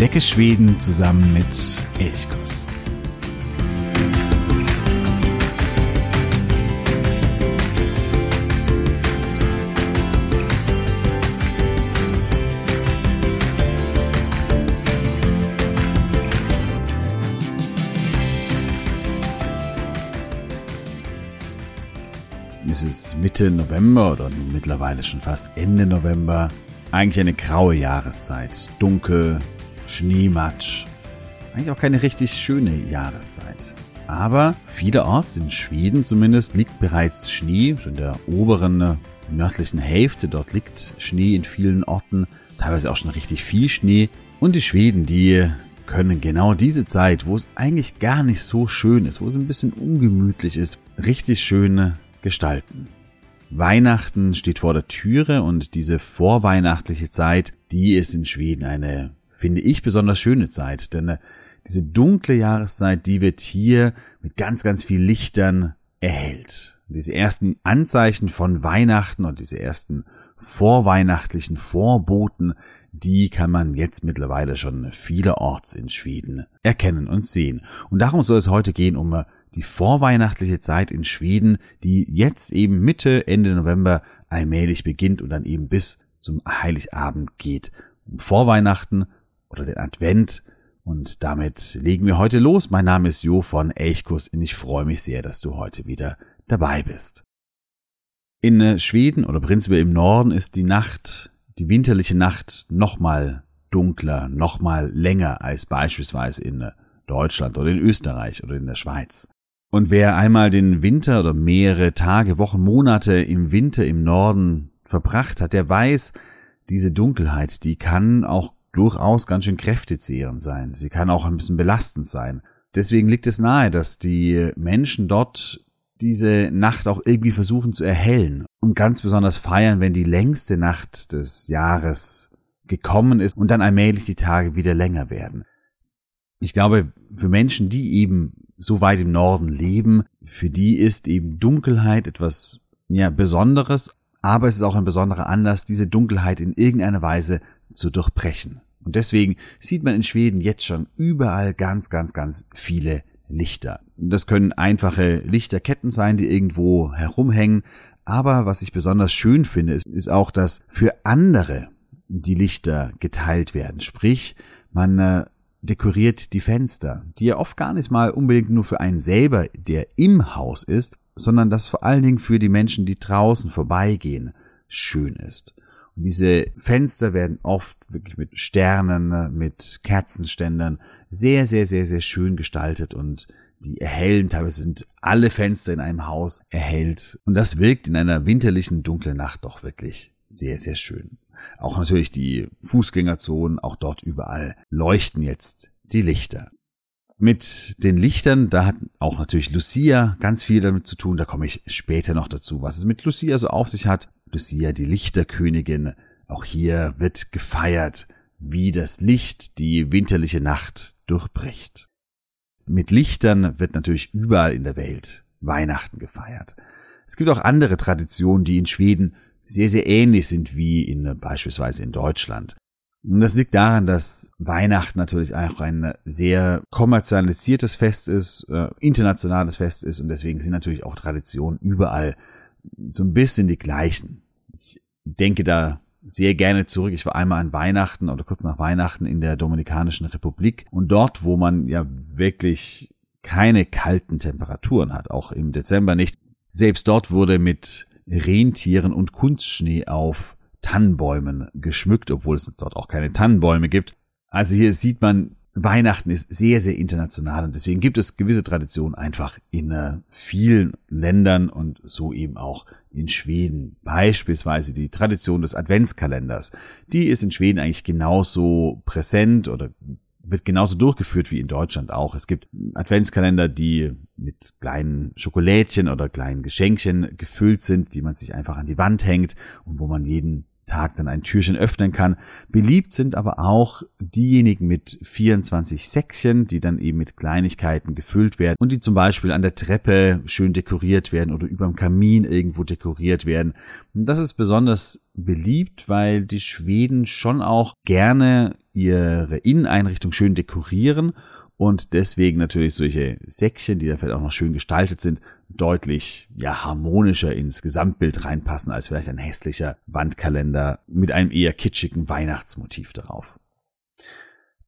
Entdecke Schweden zusammen mit Elchkuss. Es ist Mitte November oder mittlerweile schon fast Ende November. Eigentlich eine graue Jahreszeit. Dunkel, Schneematsch. Eigentlich auch keine richtig schöne Jahreszeit. Aber vielerorts in Schweden zumindest liegt bereits Schnee, so in der oberen nördlichen Hälfte. Dort liegt Schnee in vielen Orten, teilweise auch schon richtig viel Schnee. Und die Schweden, die können genau diese Zeit, wo es eigentlich gar nicht so schön ist, wo es ein bisschen ungemütlich ist, richtig schön gestalten. Weihnachten steht vor der Türe und diese vorweihnachtliche Zeit, die ist in Schweden eine finde ich besonders schöne Zeit, denn äh, diese dunkle Jahreszeit, die wird hier mit ganz, ganz viel Lichtern erhellt. Diese ersten Anzeichen von Weihnachten und diese ersten vorweihnachtlichen Vorboten, die kann man jetzt mittlerweile schon vielerorts in Schweden erkennen und sehen. Und darum soll es heute gehen um äh, die vorweihnachtliche Zeit in Schweden, die jetzt eben Mitte, Ende November allmählich beginnt und dann eben bis zum Heiligabend geht. Vorweihnachten oder den Advent. Und damit legen wir heute los. Mein Name ist Jo von Elchkus und ich freue mich sehr, dass du heute wieder dabei bist. In äh, Schweden oder prinzipiell im Norden ist die Nacht, die winterliche Nacht nochmal dunkler, nochmal länger als beispielsweise in äh, Deutschland oder in Österreich oder in der Schweiz. Und wer einmal den Winter oder mehrere Tage, Wochen, Monate im Winter im Norden verbracht hat, der weiß, diese Dunkelheit, die kann auch durchaus ganz schön kräftezehrend sein. Sie kann auch ein bisschen belastend sein. Deswegen liegt es nahe, dass die Menschen dort diese Nacht auch irgendwie versuchen zu erhellen und ganz besonders feiern, wenn die längste Nacht des Jahres gekommen ist und dann allmählich die Tage wieder länger werden. Ich glaube, für Menschen, die eben so weit im Norden leben, für die ist eben Dunkelheit etwas ja, Besonderes, aber es ist auch ein besonderer Anlass, diese Dunkelheit in irgendeiner Weise zu durchbrechen. Und deswegen sieht man in Schweden jetzt schon überall ganz, ganz, ganz viele Lichter. Das können einfache Lichterketten sein, die irgendwo herumhängen. Aber was ich besonders schön finde, ist, ist auch, dass für andere die Lichter geteilt werden. Sprich, man äh, dekoriert die Fenster, die ja oft gar nicht mal unbedingt nur für einen selber, der im Haus ist, sondern das vor allen Dingen für die Menschen, die draußen vorbeigehen, schön ist. Diese Fenster werden oft wirklich mit Sternen, mit Kerzenständern sehr, sehr, sehr, sehr schön gestaltet und die erhellen, teilweise sind alle Fenster in einem Haus erhellt. Und das wirkt in einer winterlichen, dunklen Nacht doch wirklich sehr, sehr schön. Auch natürlich die Fußgängerzonen, auch dort überall leuchten jetzt die Lichter. Mit den Lichtern, da hat auch natürlich Lucia ganz viel damit zu tun, da komme ich später noch dazu, was es mit Lucia so auf sich hat. Lucia, die Lichterkönigin. Auch hier wird gefeiert, wie das Licht die winterliche Nacht durchbricht. Mit Lichtern wird natürlich überall in der Welt Weihnachten gefeiert. Es gibt auch andere Traditionen, die in Schweden sehr, sehr ähnlich sind wie in beispielsweise in Deutschland. Und das liegt daran, dass Weihnachten natürlich auch ein sehr kommerzialisiertes Fest ist, äh, internationales Fest ist und deswegen sind natürlich auch Traditionen überall so ein bisschen die gleichen. Ich denke da sehr gerne zurück. Ich war einmal an Weihnachten oder kurz nach Weihnachten in der Dominikanischen Republik und dort, wo man ja wirklich keine kalten Temperaturen hat, auch im Dezember nicht. Selbst dort wurde mit Rentieren und Kunstschnee auf Tannenbäumen geschmückt, obwohl es dort auch keine Tannenbäume gibt. Also hier sieht man, Weihnachten ist sehr, sehr international und deswegen gibt es gewisse Traditionen einfach in äh, vielen Ländern und so eben auch in Schweden. Beispielsweise die Tradition des Adventskalenders. Die ist in Schweden eigentlich genauso präsent oder wird genauso durchgeführt wie in Deutschland auch. Es gibt Adventskalender, die mit kleinen Schokolädchen oder kleinen Geschenkchen gefüllt sind, die man sich einfach an die Wand hängt und wo man jeden Tag dann ein Türchen öffnen kann. Beliebt sind aber auch diejenigen mit 24 Säckchen, die dann eben mit Kleinigkeiten gefüllt werden und die zum Beispiel an der Treppe schön dekoriert werden oder überm Kamin irgendwo dekoriert werden. das ist besonders beliebt, weil die Schweden schon auch gerne ihre Inneneinrichtung schön dekorieren und deswegen natürlich solche Säckchen, die dann vielleicht auch noch schön gestaltet sind, deutlich ja harmonischer ins Gesamtbild reinpassen als vielleicht ein hässlicher Wandkalender mit einem eher kitschigen Weihnachtsmotiv darauf.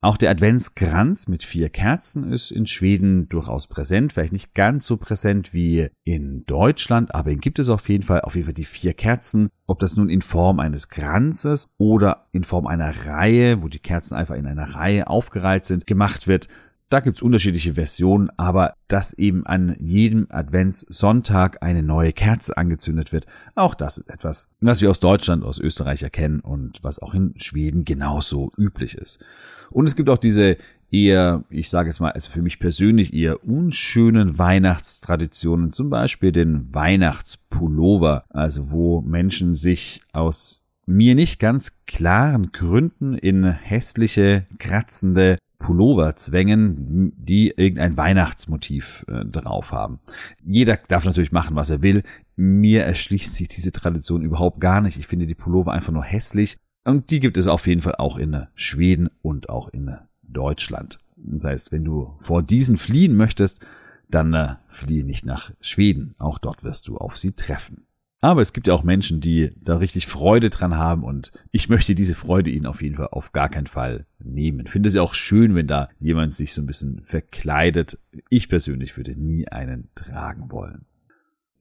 Auch der Adventskranz mit vier Kerzen ist in Schweden durchaus präsent, vielleicht nicht ganz so präsent wie in Deutschland, aber ihn gibt es auf jeden Fall, auf jeden Fall die vier Kerzen, ob das nun in Form eines Kranzes oder in Form einer Reihe, wo die Kerzen einfach in einer Reihe aufgereiht sind, gemacht wird, da gibt's unterschiedliche Versionen, aber dass eben an jedem Adventssonntag eine neue Kerze angezündet wird, auch das ist etwas, was wir aus Deutschland, aus Österreich erkennen und was auch in Schweden genauso üblich ist. Und es gibt auch diese eher, ich sage es mal, also für mich persönlich eher unschönen Weihnachtstraditionen, zum Beispiel den Weihnachtspullover, also wo Menschen sich aus mir nicht ganz klaren Gründen in hässliche, kratzende Pullover zwängen, die irgendein Weihnachtsmotiv äh, drauf haben. Jeder darf natürlich machen, was er will. Mir erschließt sich diese Tradition überhaupt gar nicht. Ich finde die Pullover einfach nur hässlich. Und die gibt es auf jeden Fall auch in Schweden und auch in Deutschland. Das heißt, wenn du vor diesen fliehen möchtest, dann äh, fliehe nicht nach Schweden. Auch dort wirst du auf sie treffen. Aber es gibt ja auch Menschen, die da richtig Freude dran haben und ich möchte diese Freude ihnen auf jeden Fall auf gar keinen Fall nehmen. Finde es ja auch schön, wenn da jemand sich so ein bisschen verkleidet. Ich persönlich würde nie einen tragen wollen.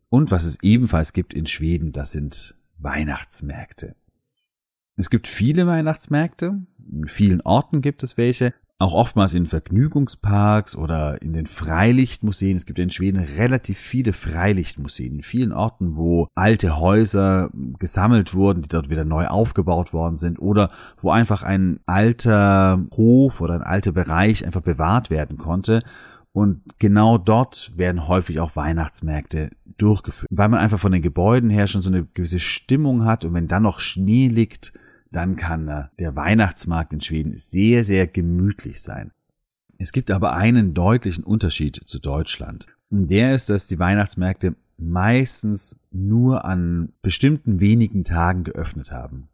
Und was es ebenfalls gibt in Schweden, das sind Weihnachtsmärkte. Es gibt viele Weihnachtsmärkte, in vielen Orten gibt es welche, auch oftmals in Vergnügungsparks oder in den Freilichtmuseen. Es gibt in Schweden relativ viele Freilichtmuseen in vielen Orten, wo alte Häuser gesammelt wurden, die dort wieder neu aufgebaut worden sind oder wo einfach ein alter Hof oder ein alter Bereich einfach bewahrt werden konnte. Und genau dort werden häufig auch Weihnachtsmärkte durchgeführt, weil man einfach von den Gebäuden her schon so eine gewisse Stimmung hat und wenn dann noch Schnee liegt, dann kann äh, der Weihnachtsmarkt in Schweden sehr, sehr gemütlich sein. Es gibt aber einen deutlichen Unterschied zu Deutschland. Und der ist, dass die Weihnachtsmärkte meistens nur an bestimmten wenigen Tagen geöffnet haben.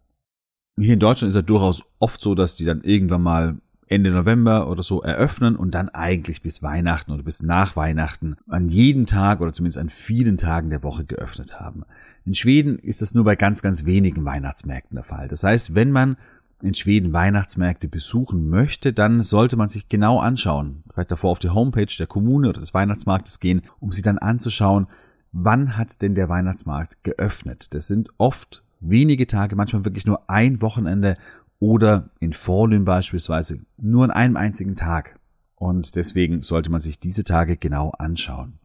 Hier in Deutschland ist es durchaus oft so, dass die dann irgendwann mal Ende November oder so eröffnen und dann eigentlich bis Weihnachten oder bis nach Weihnachten an jedem Tag oder zumindest an vielen Tagen der Woche geöffnet haben. In Schweden ist das nur bei ganz, ganz wenigen Weihnachtsmärkten der Fall. Das heißt, wenn man in Schweden Weihnachtsmärkte besuchen möchte, dann sollte man sich genau anschauen, vielleicht davor auf die Homepage der Kommune oder des Weihnachtsmarktes gehen, um sich dann anzuschauen, wann hat denn der Weihnachtsmarkt geöffnet. Das sind oft wenige Tage, manchmal wirklich nur ein Wochenende oder in Vorlün beispielsweise nur an einem einzigen Tag. Und deswegen sollte man sich diese Tage genau anschauen.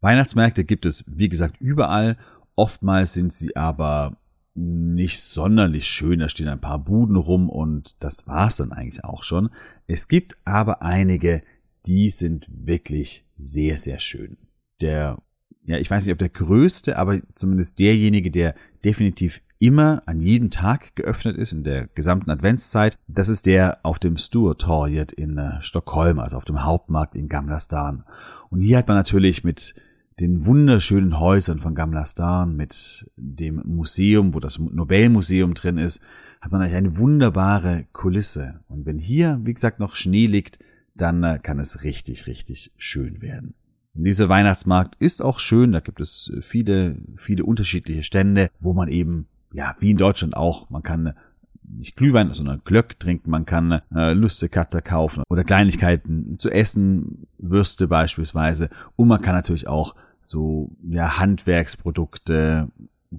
Weihnachtsmärkte gibt es, wie gesagt, überall. Oftmals sind sie aber nicht sonderlich schön. Da stehen ein paar Buden rum und das war's dann eigentlich auch schon. Es gibt aber einige, die sind wirklich sehr, sehr schön. Der, ja, ich weiß nicht, ob der größte, aber zumindest derjenige, der definitiv immer an jedem Tag geöffnet ist in der gesamten Adventszeit. Das ist der auf dem Sturetorget in äh, Stockholm, also auf dem Hauptmarkt in Gamla Stan. Und hier hat man natürlich mit den wunderschönen Häusern von Gamla Stan, mit dem Museum, wo das Nobelmuseum drin ist, hat man eine wunderbare Kulisse. Und wenn hier, wie gesagt, noch Schnee liegt, dann äh, kann es richtig, richtig schön werden. Dieser Weihnachtsmarkt ist auch schön, da gibt es viele, viele unterschiedliche Stände, wo man eben ja, wie in Deutschland auch. Man kann nicht Glühwein, sondern Glöck trinken, man kann äh, Lüstekatter kaufen oder Kleinigkeiten zu essen, Würste beispielsweise. Und man kann natürlich auch so ja, Handwerksprodukte,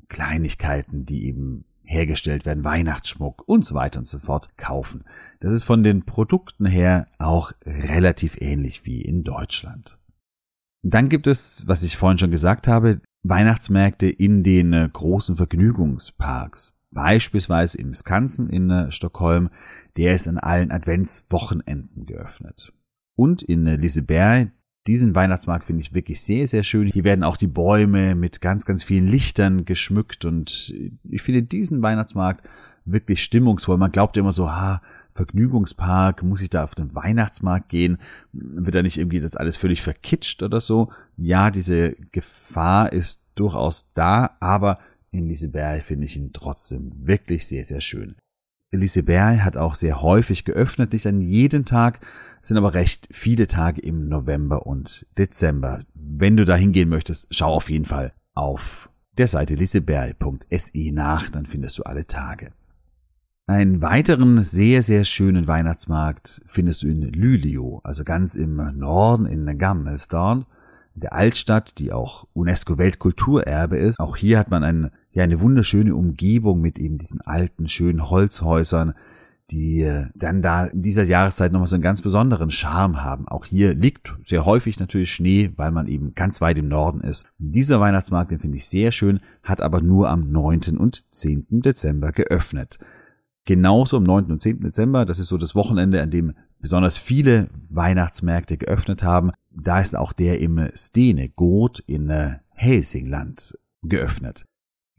Kleinigkeiten, die eben hergestellt werden, Weihnachtsschmuck und so weiter und so fort kaufen. Das ist von den Produkten her auch relativ ähnlich wie in Deutschland. Dann gibt es, was ich vorhin schon gesagt habe, Weihnachtsmärkte in den äh, großen Vergnügungsparks. Beispielsweise im Skansen in äh, Stockholm, der ist an allen Adventswochenenden geöffnet. Und in äh, Liseberg, Diesen Weihnachtsmarkt finde ich wirklich sehr, sehr schön. Hier werden auch die Bäume mit ganz, ganz vielen Lichtern geschmückt und ich finde diesen Weihnachtsmarkt wirklich stimmungsvoll. Man glaubt immer so, ha, Vergnügungspark, muss ich da auf den Weihnachtsmarkt gehen? Wird da nicht irgendwie das alles völlig verkitscht oder so? Ja, diese Gefahr ist durchaus da, aber in Liseberg finde ich ihn trotzdem wirklich sehr, sehr schön. Liseberg hat auch sehr häufig geöffnet, nicht an jedem Tag, sind aber recht viele Tage im November und Dezember. Wenn du da hingehen möchtest, schau auf jeden Fall auf der Seite liseberg.se nach, dann findest du alle Tage. Einen weiteren sehr, sehr schönen Weihnachtsmarkt findest du in Lülio, also ganz im Norden in Gammelsdorn, der Altstadt, die auch UNESCO-Weltkulturerbe ist. Auch hier hat man ein, ja, eine wunderschöne Umgebung mit eben diesen alten, schönen Holzhäusern, die äh, dann da in dieser Jahreszeit nochmal so einen ganz besonderen Charme haben. Auch hier liegt sehr häufig natürlich Schnee, weil man eben ganz weit im Norden ist. Dieser Weihnachtsmarkt, den finde ich sehr schön, hat aber nur am 9. und 10. Dezember geöffnet. Genauso am 9. und 10. Dezember, das ist so das Wochenende, an dem besonders viele Weihnachtsmärkte geöffnet haben. Da ist auch der im Stene Got in äh, Helsingland geöffnet.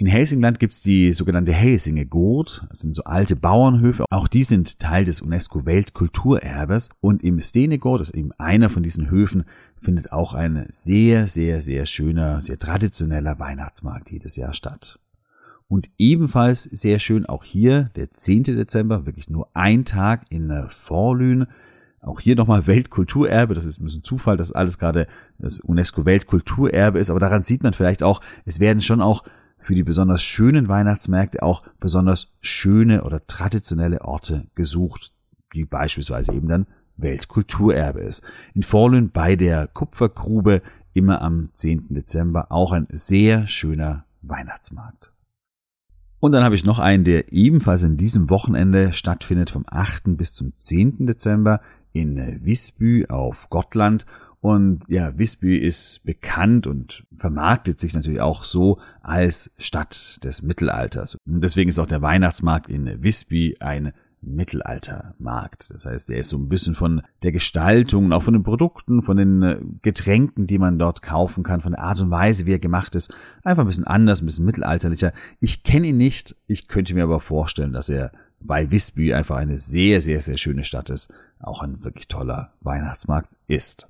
In Helsingland gibt's die sogenannte Helsinge Got, das sind so alte Bauernhöfe. Auch die sind Teil des UNESCO-Weltkulturerbes. Und im Stene Got, das ist eben einer von diesen Höfen, findet auch ein sehr, sehr, sehr schöner, sehr traditioneller Weihnachtsmarkt jedes Jahr statt. Und ebenfalls sehr schön auch hier der 10. Dezember, wirklich nur ein Tag in Vorlühen. Auch hier nochmal Weltkulturerbe. Das ist ein bisschen Zufall, dass alles gerade das UNESCO-Weltkulturerbe ist. Aber daran sieht man vielleicht auch, es werden schon auch für die besonders schönen Weihnachtsmärkte auch besonders schöne oder traditionelle Orte gesucht, die beispielsweise eben dann Weltkulturerbe ist. In Vorlühen bei der Kupfergrube immer am 10. Dezember auch ein sehr schöner Weihnachtsmarkt. Und dann habe ich noch einen, der ebenfalls in diesem Wochenende stattfindet, vom 8. bis zum 10. Dezember in Visby auf Gottland. Und ja, Visby ist bekannt und vermarktet sich natürlich auch so als Stadt des Mittelalters. Und deswegen ist auch der Weihnachtsmarkt in Visby ein Mittelaltermarkt. Das heißt, er ist so ein bisschen von der Gestaltung, auch von den Produkten, von den äh, Getränken, die man dort kaufen kann, von der Art und Weise, wie er gemacht ist, einfach ein bisschen anders, ein bisschen mittelalterlicher. Ich kenne ihn nicht, ich könnte mir aber vorstellen, dass er bei Visby einfach eine sehr, sehr, sehr schöne Stadt ist, auch ein wirklich toller Weihnachtsmarkt ist.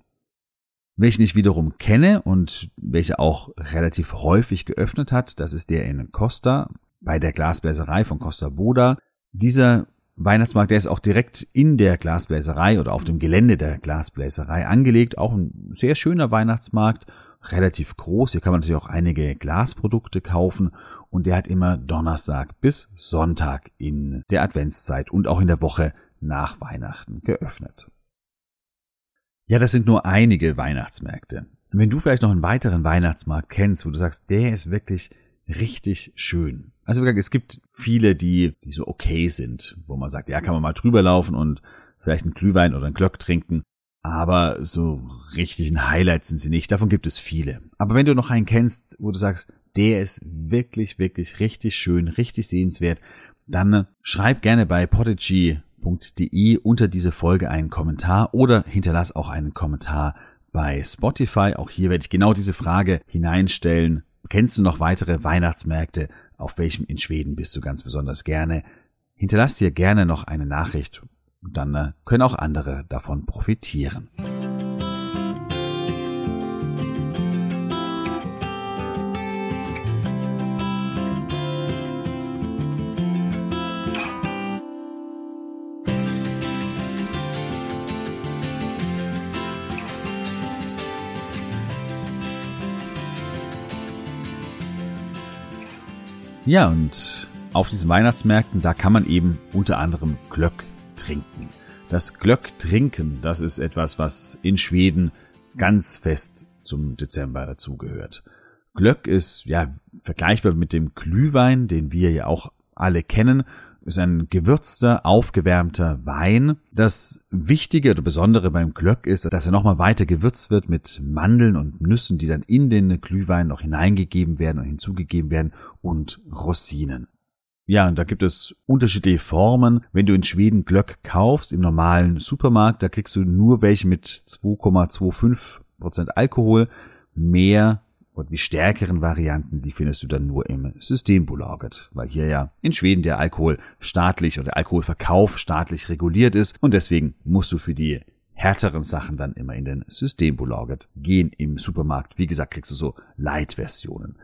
Welchen ich wiederum kenne und welcher auch relativ häufig geöffnet hat, das ist der in Costa, bei der Glasbläserei von Costa Boda. Dieser Weihnachtsmarkt, der ist auch direkt in der Glasbläserei oder auf dem Gelände der Glasbläserei angelegt. Auch ein sehr schöner Weihnachtsmarkt, relativ groß. Hier kann man natürlich auch einige Glasprodukte kaufen und der hat immer Donnerstag bis Sonntag in der Adventszeit und auch in der Woche nach Weihnachten geöffnet. Ja, das sind nur einige Weihnachtsmärkte. Wenn du vielleicht noch einen weiteren Weihnachtsmarkt kennst, wo du sagst, der ist wirklich richtig schön. Also es gibt viele, die, die so okay sind, wo man sagt, ja, kann man mal drüber laufen und vielleicht einen Glühwein oder einen Glöck trinken. Aber so richtig ein Highlight sind sie nicht. Davon gibt es viele. Aber wenn du noch einen kennst, wo du sagst, der ist wirklich, wirklich richtig schön, richtig sehenswert, dann schreib gerne bei podigy.de unter diese Folge einen Kommentar oder hinterlass auch einen Kommentar bei Spotify. Auch hier werde ich genau diese Frage hineinstellen. Kennst du noch weitere Weihnachtsmärkte? Auf welchem in Schweden bist du ganz besonders gerne? Hinterlass dir gerne noch eine Nachricht, dann äh, können auch andere davon profitieren. Ja, und auf diesen Weihnachtsmärkten, da kann man eben unter anderem Glöck trinken. Das Glöck trinken, das ist etwas, was in Schweden ganz fest zum Dezember dazugehört. Glöck ist ja vergleichbar mit dem Glühwein, den wir ja auch alle kennen ist ein gewürzter, aufgewärmter Wein. Das Wichtige oder Besondere beim Glöck ist, dass er nochmal weiter gewürzt wird mit Mandeln und Nüssen, die dann in den Glühwein noch hineingegeben werden und hinzugegeben werden und Rosinen. Ja, und da gibt es unterschiedliche Formen. Wenn du in Schweden Glöck kaufst, im normalen Supermarkt, da kriegst du nur welche mit 2,25 Prozent Alkohol. Mehr und die stärkeren Varianten, die findest du dann nur im Systembolaget, weil hier ja in Schweden der Alkohol staatlich oder der Alkoholverkauf staatlich reguliert ist und deswegen musst du für die härteren Sachen dann immer in den Systembolaget gehen im Supermarkt. Wie gesagt, kriegst du so Light-Versionen.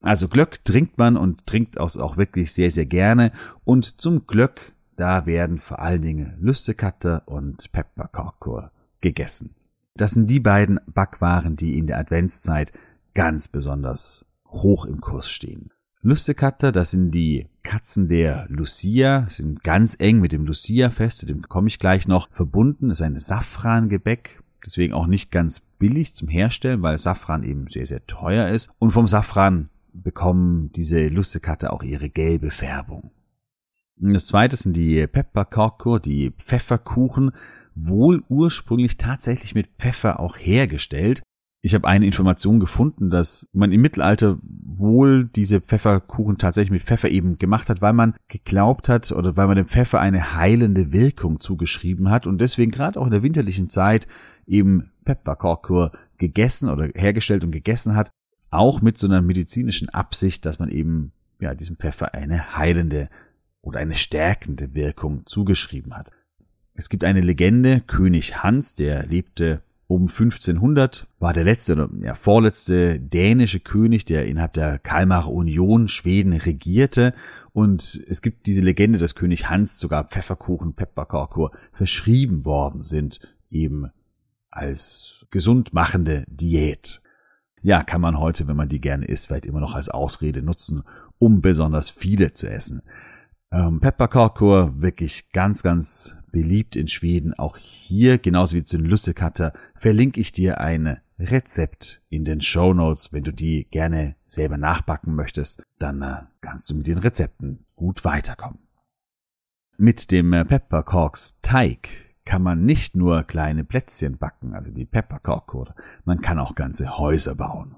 Also Glöck trinkt man und trinkt auch wirklich sehr, sehr gerne. Und zum Glöck, da werden vor allen Dingen Lüssekatter und Pepperkorkur gegessen. Das sind die beiden Backwaren, die in der Adventszeit ganz besonders hoch im Kurs stehen. Lustekatter, das sind die Katzen der Lucia, sind ganz eng mit dem Lucia-Fest, dem komme ich gleich noch, verbunden, das ist ein Safrangebäck, deswegen auch nicht ganz billig zum Herstellen, weil Safran eben sehr, sehr teuer ist. Und vom Safran bekommen diese Lustekatter auch ihre gelbe Färbung. Das zweite sind die Pepperkorkur, die Pfefferkuchen, wohl ursprünglich tatsächlich mit Pfeffer auch hergestellt, ich habe eine Information gefunden, dass man im Mittelalter wohl diese Pfefferkuchen tatsächlich mit Pfeffer eben gemacht hat, weil man geglaubt hat oder weil man dem Pfeffer eine heilende Wirkung zugeschrieben hat und deswegen gerade auch in der winterlichen Zeit eben Pepperkorkur gegessen oder hergestellt und gegessen hat, auch mit so einer medizinischen Absicht, dass man eben ja diesem Pfeffer eine heilende oder eine stärkende Wirkung zugeschrieben hat. Es gibt eine Legende, König Hans, der lebte um 1500 war der letzte oder ja, vorletzte dänische König, der innerhalb der Kalmarer Union Schweden regierte. Und es gibt diese Legende, dass König Hans sogar Pfefferkuchen, Pepperkorkur verschrieben worden sind, eben als gesund machende Diät. Ja, kann man heute, wenn man die gerne isst, vielleicht immer noch als Ausrede nutzen, um besonders viele zu essen. Ähm, Pepperkorkur, wirklich ganz, ganz beliebt in Schweden. Auch hier, genauso wie zu den Lussekatter, verlinke ich dir ein Rezept in den Show Notes. Wenn du die gerne selber nachbacken möchtest, dann äh, kannst du mit den Rezepten gut weiterkommen. Mit dem äh, Peppercorks Teig kann man nicht nur kleine Plätzchen backen, also die Peppercorkur, man kann auch ganze Häuser bauen.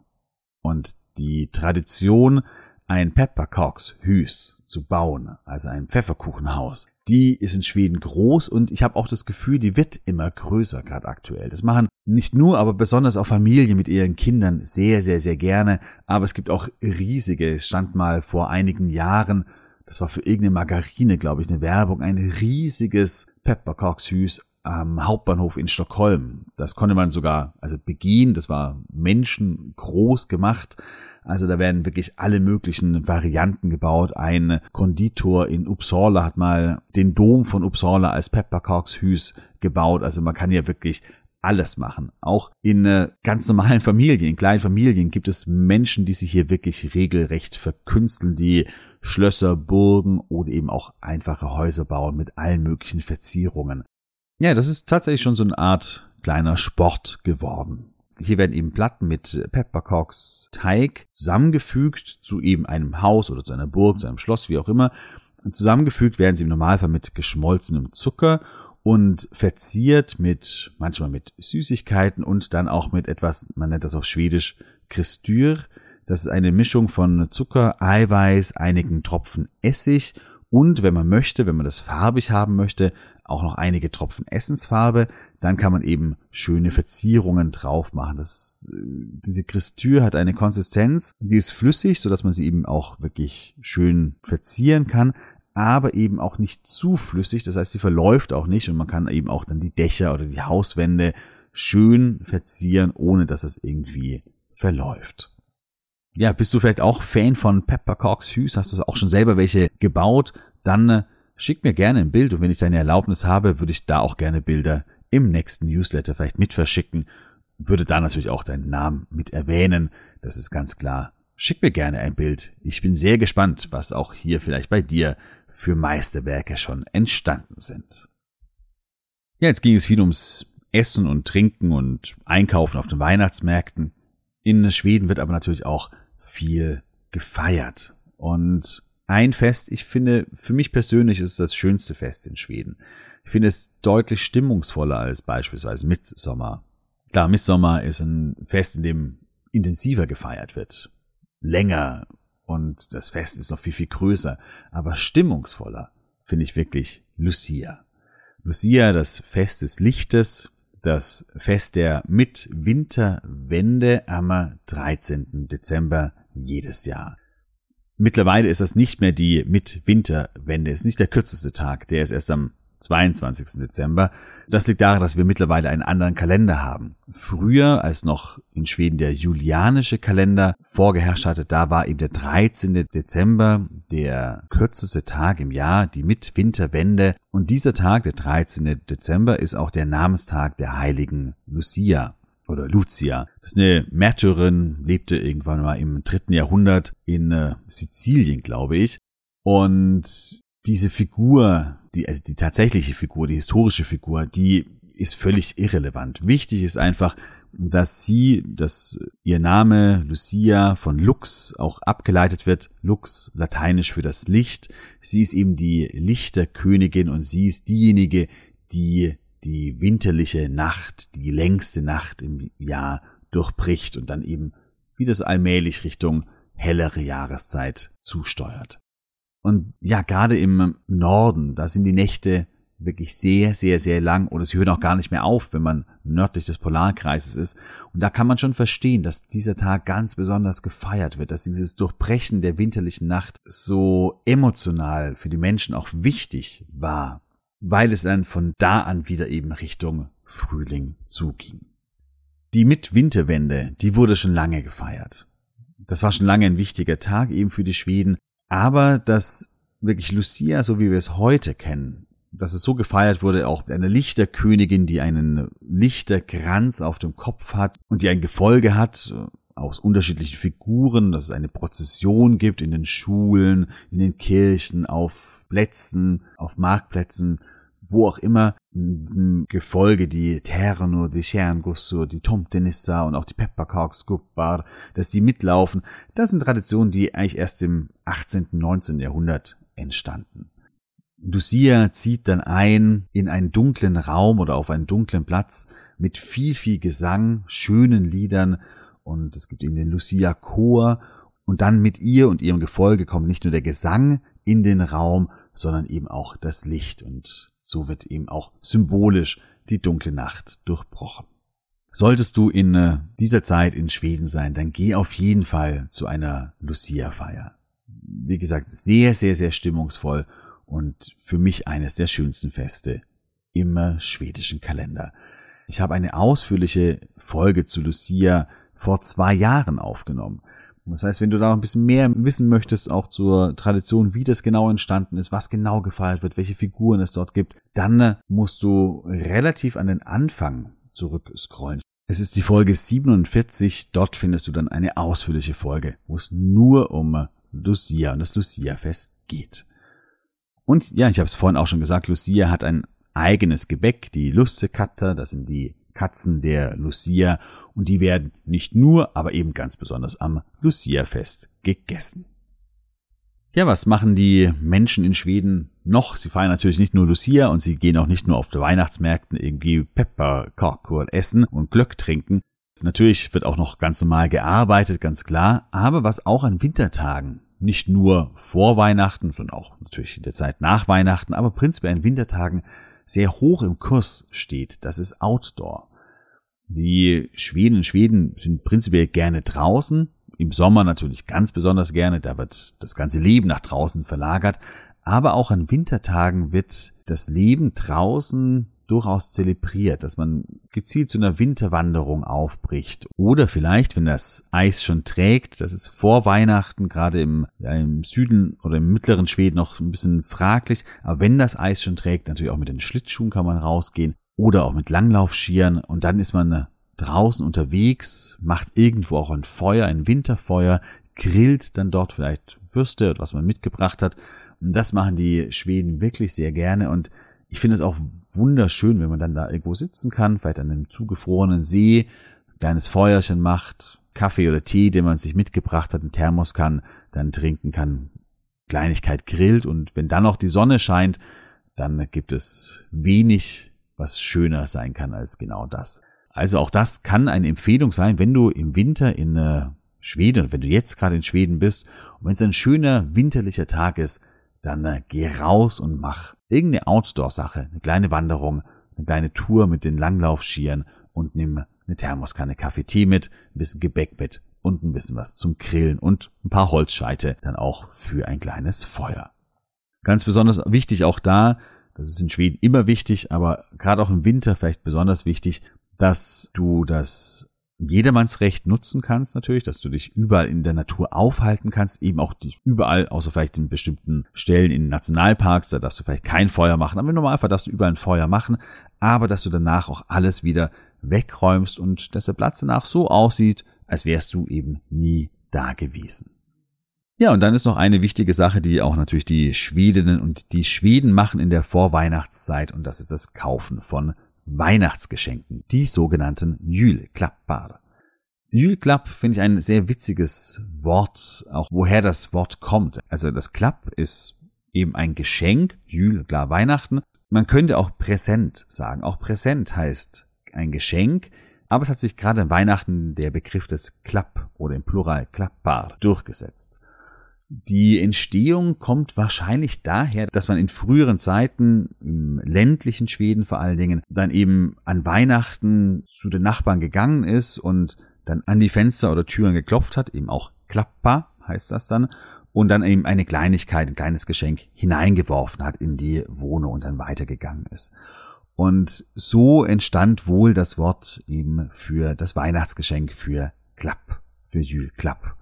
Und die Tradition, ein Peppercorks Hüs zu bauen, also ein Pfefferkuchenhaus. Die ist in Schweden groß und ich habe auch das Gefühl, die wird immer größer gerade aktuell. Das machen nicht nur, aber besonders auch Familien mit ihren Kindern sehr, sehr, sehr gerne. Aber es gibt auch riesige, es stand mal vor einigen Jahren, das war für irgendeine Margarine, glaube ich, eine Werbung, ein riesiges Peppercorkshüs am Hauptbahnhof in Stockholm. Das konnte man sogar, also begehen, das war menschengroß gemacht. Also da werden wirklich alle möglichen Varianten gebaut. Ein Konditor in Uppsala hat mal den Dom von Uppsala als Peppercorkshüs gebaut. Also man kann ja wirklich alles machen. Auch in äh, ganz normalen Familien, in kleinen Familien gibt es Menschen, die sich hier wirklich regelrecht verkünsteln, die Schlösser, Burgen oder eben auch einfache Häuser bauen mit allen möglichen Verzierungen. Ja, das ist tatsächlich schon so eine Art kleiner Sport geworden. Hier werden eben Platten mit Peppercorks Teig zusammengefügt zu eben einem Haus oder zu einer Burg, zu einem Schloss, wie auch immer. Zusammengefügt werden sie im Normalfall mit geschmolzenem Zucker und verziert mit, manchmal mit Süßigkeiten und dann auch mit etwas, man nennt das auf Schwedisch Kristyr. Das ist eine Mischung von Zucker, Eiweiß, einigen Tropfen Essig und wenn man möchte, wenn man das farbig haben möchte, auch noch einige Tropfen Essensfarbe. Dann kann man eben schöne Verzierungen drauf machen. Das, äh, diese Kristür hat eine Konsistenz, die ist flüssig, so dass man sie eben auch wirklich schön verzieren kann, aber eben auch nicht zu flüssig. Das heißt, sie verläuft auch nicht und man kann eben auch dann die Dächer oder die Hauswände schön verzieren, ohne dass es irgendwie verläuft. Ja, bist du vielleicht auch Fan von Peppercorks Hüs? Hast du auch schon selber welche gebaut? Dann äh, Schick mir gerne ein Bild und wenn ich deine Erlaubnis habe, würde ich da auch gerne Bilder im nächsten Newsletter vielleicht mit verschicken. Würde da natürlich auch deinen Namen mit erwähnen. Das ist ganz klar. Schick mir gerne ein Bild. Ich bin sehr gespannt, was auch hier vielleicht bei dir für Meisterwerke schon entstanden sind. Ja, jetzt ging es viel ums Essen und Trinken und Einkaufen auf den Weihnachtsmärkten. In Schweden wird aber natürlich auch viel gefeiert. Und ein Fest, ich finde, für mich persönlich ist es das schönste Fest in Schweden. Ich finde es deutlich stimmungsvoller als beispielsweise Mitsommer. Klar, Mitsommer ist ein Fest, in dem intensiver gefeiert wird. Länger und das Fest ist noch viel, viel größer. Aber stimmungsvoller finde ich wirklich Lucia. Lucia, das Fest des Lichtes, das Fest der Mitwinterwende am 13. Dezember jedes Jahr. Mittlerweile ist das nicht mehr die Mitwinterwende, ist nicht der kürzeste Tag, der ist erst am 22. Dezember. Das liegt daran, dass wir mittlerweile einen anderen Kalender haben. Früher, als noch in Schweden der julianische Kalender vorgeherrscht hatte, da war eben der 13. Dezember der kürzeste Tag im Jahr, die Mitwinterwende. Und dieser Tag, der 13. Dezember, ist auch der Namenstag der heiligen Lucia oder Lucia. Das ist eine Märtyrerin, lebte irgendwann mal im dritten Jahrhundert in äh, Sizilien, glaube ich. Und diese Figur, die, also die tatsächliche Figur, die historische Figur, die ist völlig irrelevant. Wichtig ist einfach, dass sie, dass ihr Name Lucia von Lux auch abgeleitet wird. Lux, lateinisch für das Licht. Sie ist eben die Lichterkönigin und sie ist diejenige, die die winterliche Nacht, die längste Nacht im Jahr durchbricht und dann eben wie das allmählich Richtung hellere Jahreszeit zusteuert. Und ja, gerade im Norden, da sind die Nächte wirklich sehr, sehr, sehr lang oder sie hören auch gar nicht mehr auf, wenn man nördlich des Polarkreises ist. Und da kann man schon verstehen, dass dieser Tag ganz besonders gefeiert wird, dass dieses Durchbrechen der winterlichen Nacht so emotional für die Menschen auch wichtig war, weil es dann von da an wieder eben Richtung Frühling zuging. Die Mitwinterwende, die wurde schon lange gefeiert. Das war schon lange ein wichtiger Tag eben für die Schweden aber dass wirklich Lucia, so wie wir es heute kennen, dass es so gefeiert wurde, auch eine Lichterkönigin, die einen Lichterkranz auf dem Kopf hat und die ein Gefolge hat aus unterschiedlichen Figuren, dass es eine Prozession gibt in den Schulen, in den Kirchen, auf Plätzen, auf Marktplätzen wo auch immer in diesem Gefolge die Terno, die Stjärngossor, die Tomtenissa und auch die Pepperkaksgubbar, dass sie mitlaufen, das sind Traditionen, die eigentlich erst im 18., 19. Jahrhundert entstanden. Lucia zieht dann ein in einen dunklen Raum oder auf einen dunklen Platz mit viel, viel Gesang, schönen Liedern und es gibt eben den Lucia Chor und dann mit ihr und ihrem Gefolge kommt nicht nur der Gesang in den Raum, sondern eben auch das Licht und so wird eben auch symbolisch die dunkle Nacht durchbrochen. Solltest du in äh, dieser Zeit in Schweden sein, dann geh auf jeden Fall zu einer Lucia-Feier. Wie gesagt, sehr, sehr, sehr stimmungsvoll und für mich eines der schönsten Feste im äh, schwedischen Kalender. Ich habe eine ausführliche Folge zu Lucia vor zwei Jahren aufgenommen. Das heißt, wenn du da noch ein bisschen mehr wissen möchtest, auch zur Tradition, wie das genau entstanden ist, was genau gefeiert wird, welche Figuren es dort gibt, dann äh, musst du relativ an den Anfang zurückscrollen. Es ist die Folge 47, dort findest du dann eine ausführliche Folge, wo es nur um Lucia und das Lucia-Fest geht. Und ja, ich habe es vorhin auch schon gesagt, Lucia hat ein eigenes Gebäck, die Lussekatter, das sind die Katzen der Lucia und die werden nicht nur, aber eben ganz besonders am Lucia-Fest gegessen. Ja, was machen die Menschen in Schweden noch? Sie feiern natürlich nicht nur Lucia und sie gehen auch nicht nur auf Weihnachtsmärkten irgendwie Pepperkorkul essen und Glöck trinken. Natürlich wird auch noch ganz normal gearbeitet, ganz klar, aber was auch an Wintertagen, nicht nur vor Weihnachten, sondern auch natürlich in der Zeit nach Weihnachten, aber prinzipiell an Wintertagen sehr hoch im Kurs steht, das ist Outdoor. Die Schweden Schweden sind prinzipiell gerne draußen, im Sommer natürlich ganz besonders gerne, da wird das ganze Leben nach draußen verlagert, aber auch an Wintertagen wird das Leben draußen durchaus zelebriert, dass man gezielt zu einer Winterwanderung aufbricht. Oder vielleicht, wenn das Eis schon trägt, das ist vor Weihnachten, gerade im, ja, im Süden oder im mittleren Schweden noch ein bisschen fraglich, aber wenn das Eis schon trägt, natürlich auch mit den Schlittschuhen kann man rausgehen oder auch mit Langlaufschieren und dann ist man draußen unterwegs, macht irgendwo auch ein Feuer, ein Winterfeuer, grillt dann dort vielleicht Würste was man mitgebracht hat. Und das machen die Schweden wirklich sehr gerne und ich finde es auch wunderschön, wenn man dann da irgendwo sitzen kann, vielleicht an einem zugefrorenen See, kleines Feuerchen macht, Kaffee oder Tee, den man sich mitgebracht hat, einen Thermos kann, dann trinken kann, Kleinigkeit grillt und wenn dann noch die Sonne scheint, dann gibt es wenig, was schöner sein kann als genau das. Also auch das kann eine Empfehlung sein, wenn du im Winter in äh, Schweden, wenn du jetzt gerade in Schweden bist und wenn es ein schöner winterlicher Tag ist, dann äh, geh raus und mach irgendeine Outdoor-Sache, eine kleine Wanderung eine kleine Tour mit den Langlaufschieren und nimm eine Thermoskanne Kaffee, Tee mit, ein bisschen Gebäck mit und ein bisschen was zum Grillen und ein paar Holzscheite dann auch für ein kleines Feuer. Ganz besonders wichtig auch da, das ist in Schweden immer wichtig, aber gerade auch im Winter vielleicht besonders wichtig, dass du das Jedermannsrecht nutzen kannst natürlich, dass du dich überall in der Natur aufhalten kannst, eben auch dich überall, außer vielleicht in bestimmten Stellen in Nationalparks, da darfst du vielleicht kein Feuer machen, aber im Normalfall darfst du überall ein Feuer machen, aber dass du danach auch alles wieder wegräumst und dass der Platz danach so aussieht, als wärst du eben nie da gewesen. Ja, und dann ist noch eine wichtige Sache, die auch natürlich die Schwedinnen und die Schweden machen in der Vorweihnachtszeit und das ist das Kaufen von Weihnachtsgeschenken, die sogenannten Julklappar. Julklapp finde ich ein sehr witziges Wort, auch woher das Wort kommt. Also das Klapp ist eben ein Geschenk, Jül, klar Weihnachten. Man könnte auch Präsent sagen. Auch Präsent heißt ein Geschenk, aber es hat sich gerade in Weihnachten der Begriff des Klapp oder im Plural Klappar durchgesetzt. Die Entstehung kommt wahrscheinlich daher, dass man in früheren Zeiten, im ländlichen Schweden vor allen Dingen, dann eben an Weihnachten zu den Nachbarn gegangen ist und dann an die Fenster oder Türen geklopft hat, eben auch Klappa heißt das dann, und dann eben eine Kleinigkeit, ein kleines Geschenk hineingeworfen hat in die Wohnung und dann weitergegangen ist. Und so entstand wohl das Wort eben für das Weihnachtsgeschenk für Klapp, für Jül Klapp.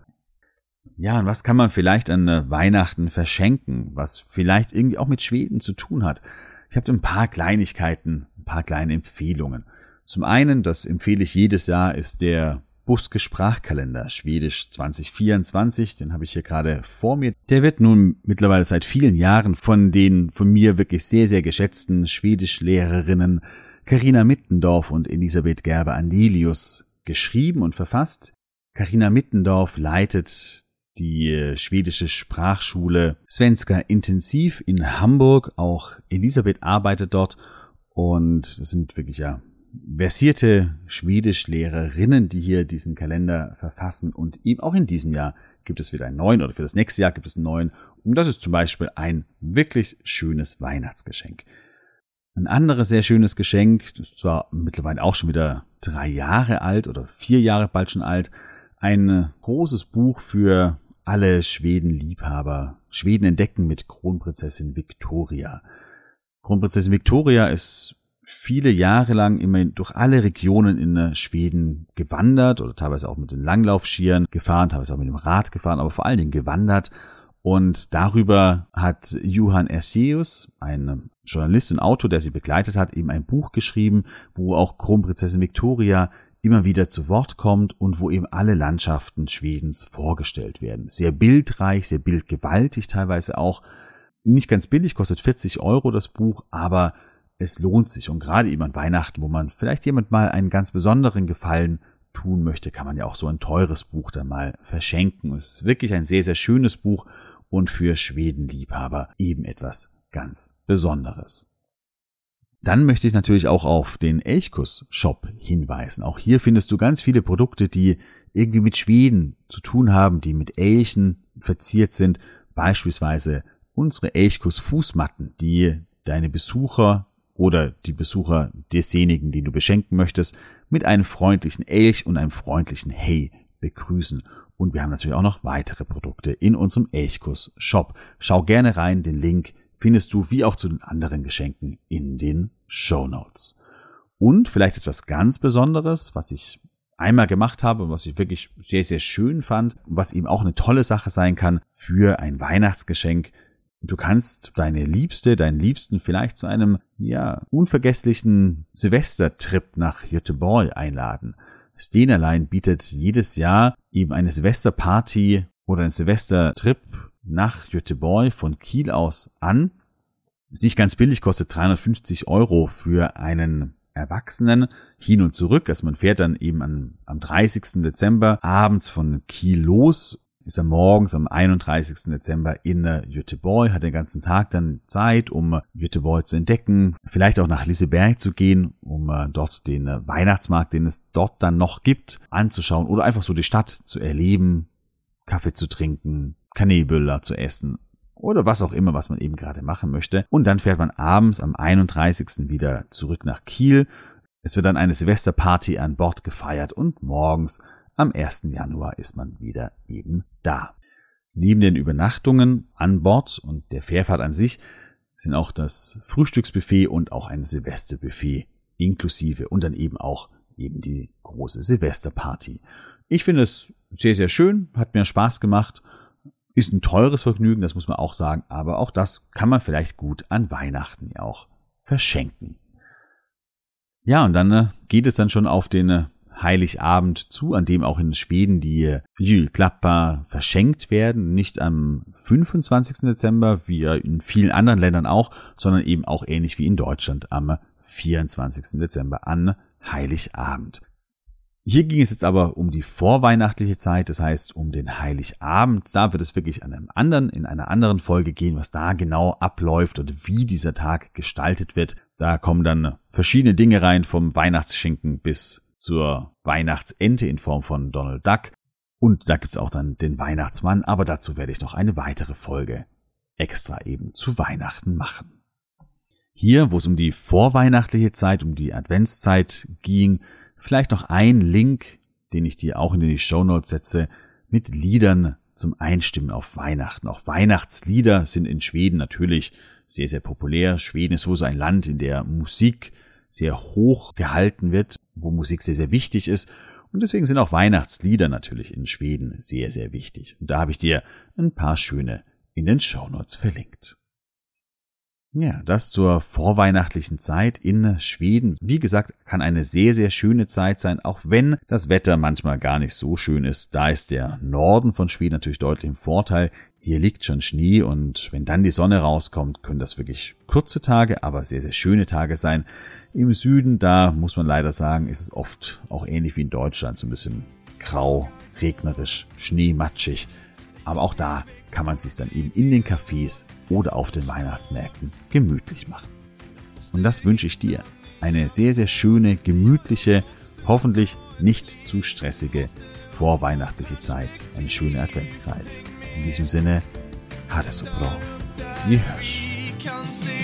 Ja, und was kann man vielleicht an äh, Weihnachten verschenken, was vielleicht irgendwie auch mit Schweden zu tun hat? Ich habe ein paar Kleinigkeiten, ein paar kleine Empfehlungen. Zum einen, das empfehle ich jedes Jahr, ist der Buske Sprachkalender Schwedisch 2024, den habe ich hier gerade vor mir. Der wird nun mittlerweile seit vielen Jahren von den von mir wirklich sehr, sehr geschätzten Schwedischlehrerinnen Karina Mittendorf und Elisabeth Gerber Andelius geschrieben und verfasst. Karina Mittendorf leitet die äh, schwedische Sprachschule Svenska Intensiv in Hamburg. Auch Elisabeth arbeitet dort und es sind wirklich ja versierte Schwedischlehrerinnen, die hier diesen Kalender verfassen und eben auch in diesem Jahr gibt es wieder einen neuen oder für das nächste Jahr gibt es einen neuen und das ist zum Beispiel ein wirklich schönes Weihnachtsgeschenk. Ein anderes sehr schönes Geschenk, das ist zwar mittlerweile auch schon wieder drei Jahre alt oder vier Jahre bald schon alt, ein großes Buch für alle Schweden-Liebhaber Schweden entdecken mit Kronprinzessin Victoria. Kronprinzessin Victoria ist viele Jahre lang immer durch alle Regionen in Schweden gewandert oder teilweise auch mit den Langlaufschieren gefahren, teilweise auch mit dem Rad gefahren, aber vor allen Dingen gewandert. Und darüber hat Johann Erseus, ein Journalist und Autor, der sie begleitet hat, eben ein Buch geschrieben, wo auch Kronprinzessin Victoria immer wieder zu Wort kommt und wo eben alle Landschaften Schwedens vorgestellt werden. Sehr bildreich, sehr bildgewaltig teilweise auch. Nicht ganz billig, kostet 40 Euro das Buch, aber es lohnt sich. Und gerade eben an Weihnachten, wo man vielleicht jemand mal einen ganz besonderen Gefallen tun möchte, kann man ja auch so ein teures Buch dann mal verschenken. Es ist wirklich ein sehr, sehr schönes Buch und für Schwedenliebhaber eben etwas ganz Besonderes. Dann möchte ich natürlich auch auf den Elchkuss Shop hinweisen. Auch hier findest du ganz viele Produkte, die irgendwie mit Schweden zu tun haben, die mit Elchen verziert sind. Beispielsweise unsere Elchkuss Fußmatten, die deine Besucher oder die Besucher desjenigen, den du beschenken möchtest, mit einem freundlichen Elch und einem freundlichen Hey begrüßen. Und wir haben natürlich auch noch weitere Produkte in unserem Elchkuss Shop. Schau gerne rein, den Link findest du wie auch zu den anderen Geschenken in den Show Notes. Und vielleicht etwas ganz Besonderes, was ich einmal gemacht habe, was ich wirklich sehr, sehr schön fand, was eben auch eine tolle Sache sein kann für ein Weihnachtsgeschenk. Du kannst deine Liebste, deinen Liebsten vielleicht zu einem, ja, unvergesslichen Silvestertrip nach Göteborg einladen. Stenerlein bietet jedes Jahr eben eine Silvesterparty oder einen Silvestertrip nach Göteborg von Kiel aus an. Ist nicht ganz billig, kostet 350 Euro für einen Erwachsenen hin und zurück. Also man fährt dann eben an, am 30. Dezember abends von Kiel los, ist er morgens am 31. Dezember in Göteborg, hat den ganzen Tag dann Zeit, um Göteborg zu entdecken, vielleicht auch nach Liseberg zu gehen, um äh, dort den Weihnachtsmarkt, den es dort dann noch gibt, anzuschauen oder einfach so die Stadt zu erleben, Kaffee zu trinken, Kanelböller zu essen oder was auch immer, was man eben gerade machen möchte. Und dann fährt man abends am 31. wieder zurück nach Kiel. Es wird dann eine Silvesterparty an Bord gefeiert und morgens am 1. Januar ist man wieder eben da. Neben den Übernachtungen an Bord und der Fährfahrt an sich sind auch das Frühstücksbuffet und auch ein Silvesterbuffet inklusive und dann eben auch eben die große Silvesterparty. Ich finde es sehr, sehr schön, hat mir Spaß gemacht, ist ein teures Vergnügen, das muss man auch sagen, aber auch das kann man vielleicht gut an Weihnachten ja auch verschenken. Ja, und dann äh, geht es dann schon auf den äh, Heiligabend zu, an dem auch in Schweden die Julklappbar verschenkt werden. Nicht am 25. Dezember, wie in vielen anderen Ländern auch, sondern eben auch ähnlich wie in Deutschland am 24. Dezember an Heiligabend. Hier ging es jetzt aber um die vorweihnachtliche Zeit, das heißt um den Heiligabend. Da wird es wirklich an einem anderen, in einer anderen Folge gehen, was da genau abläuft und wie dieser Tag gestaltet wird. Da kommen dann verschiedene Dinge rein, vom Weihnachtsschinken bis zur Weihnachtsente in Form von Donald Duck. Und da gibt's auch dann den Weihnachtsmann, aber dazu werde ich noch eine weitere Folge extra eben zu Weihnachten machen. Hier, wo es um die vorweihnachtliche Zeit, um die Adventszeit ging, vielleicht noch ein Link, den ich dir auch in die Show Notes setze, mit Liedern zum Einstimmen auf Weihnachten. Auch Weihnachtslieder sind in Schweden natürlich sehr, sehr populär. Schweden ist so ein Land, in der Musik sehr hoch gehalten wird, wo Musik sehr, sehr wichtig ist. Und deswegen sind auch Weihnachtslieder natürlich in Schweden sehr, sehr wichtig. Und da habe ich dir ein paar schöne in den Shownotes verlinkt. Ja, das zur vorweihnachtlichen Zeit in Schweden. Wie gesagt, kann eine sehr, sehr schöne Zeit sein, auch wenn das Wetter manchmal gar nicht so schön ist. Da ist der Norden von Schweden natürlich deutlich im Vorteil. Hier liegt schon Schnee und wenn dann die Sonne rauskommt, können das wirklich kurze Tage, aber sehr, sehr schöne Tage sein. Im Süden, da muss man leider sagen, ist es oft auch ähnlich wie in Deutschland, so ein bisschen grau, regnerisch, schneematschig. Aber auch da kann man es sich dann eben in den Cafés oder auf den Weihnachtsmärkten gemütlich machen. Und das wünsche ich dir. Eine sehr, sehr schöne, gemütliche, hoffentlich nicht zu stressige vorweihnachtliche Zeit. Eine schöne Adventszeit. In diesem Sinne, ha det så bra. Vi hörs.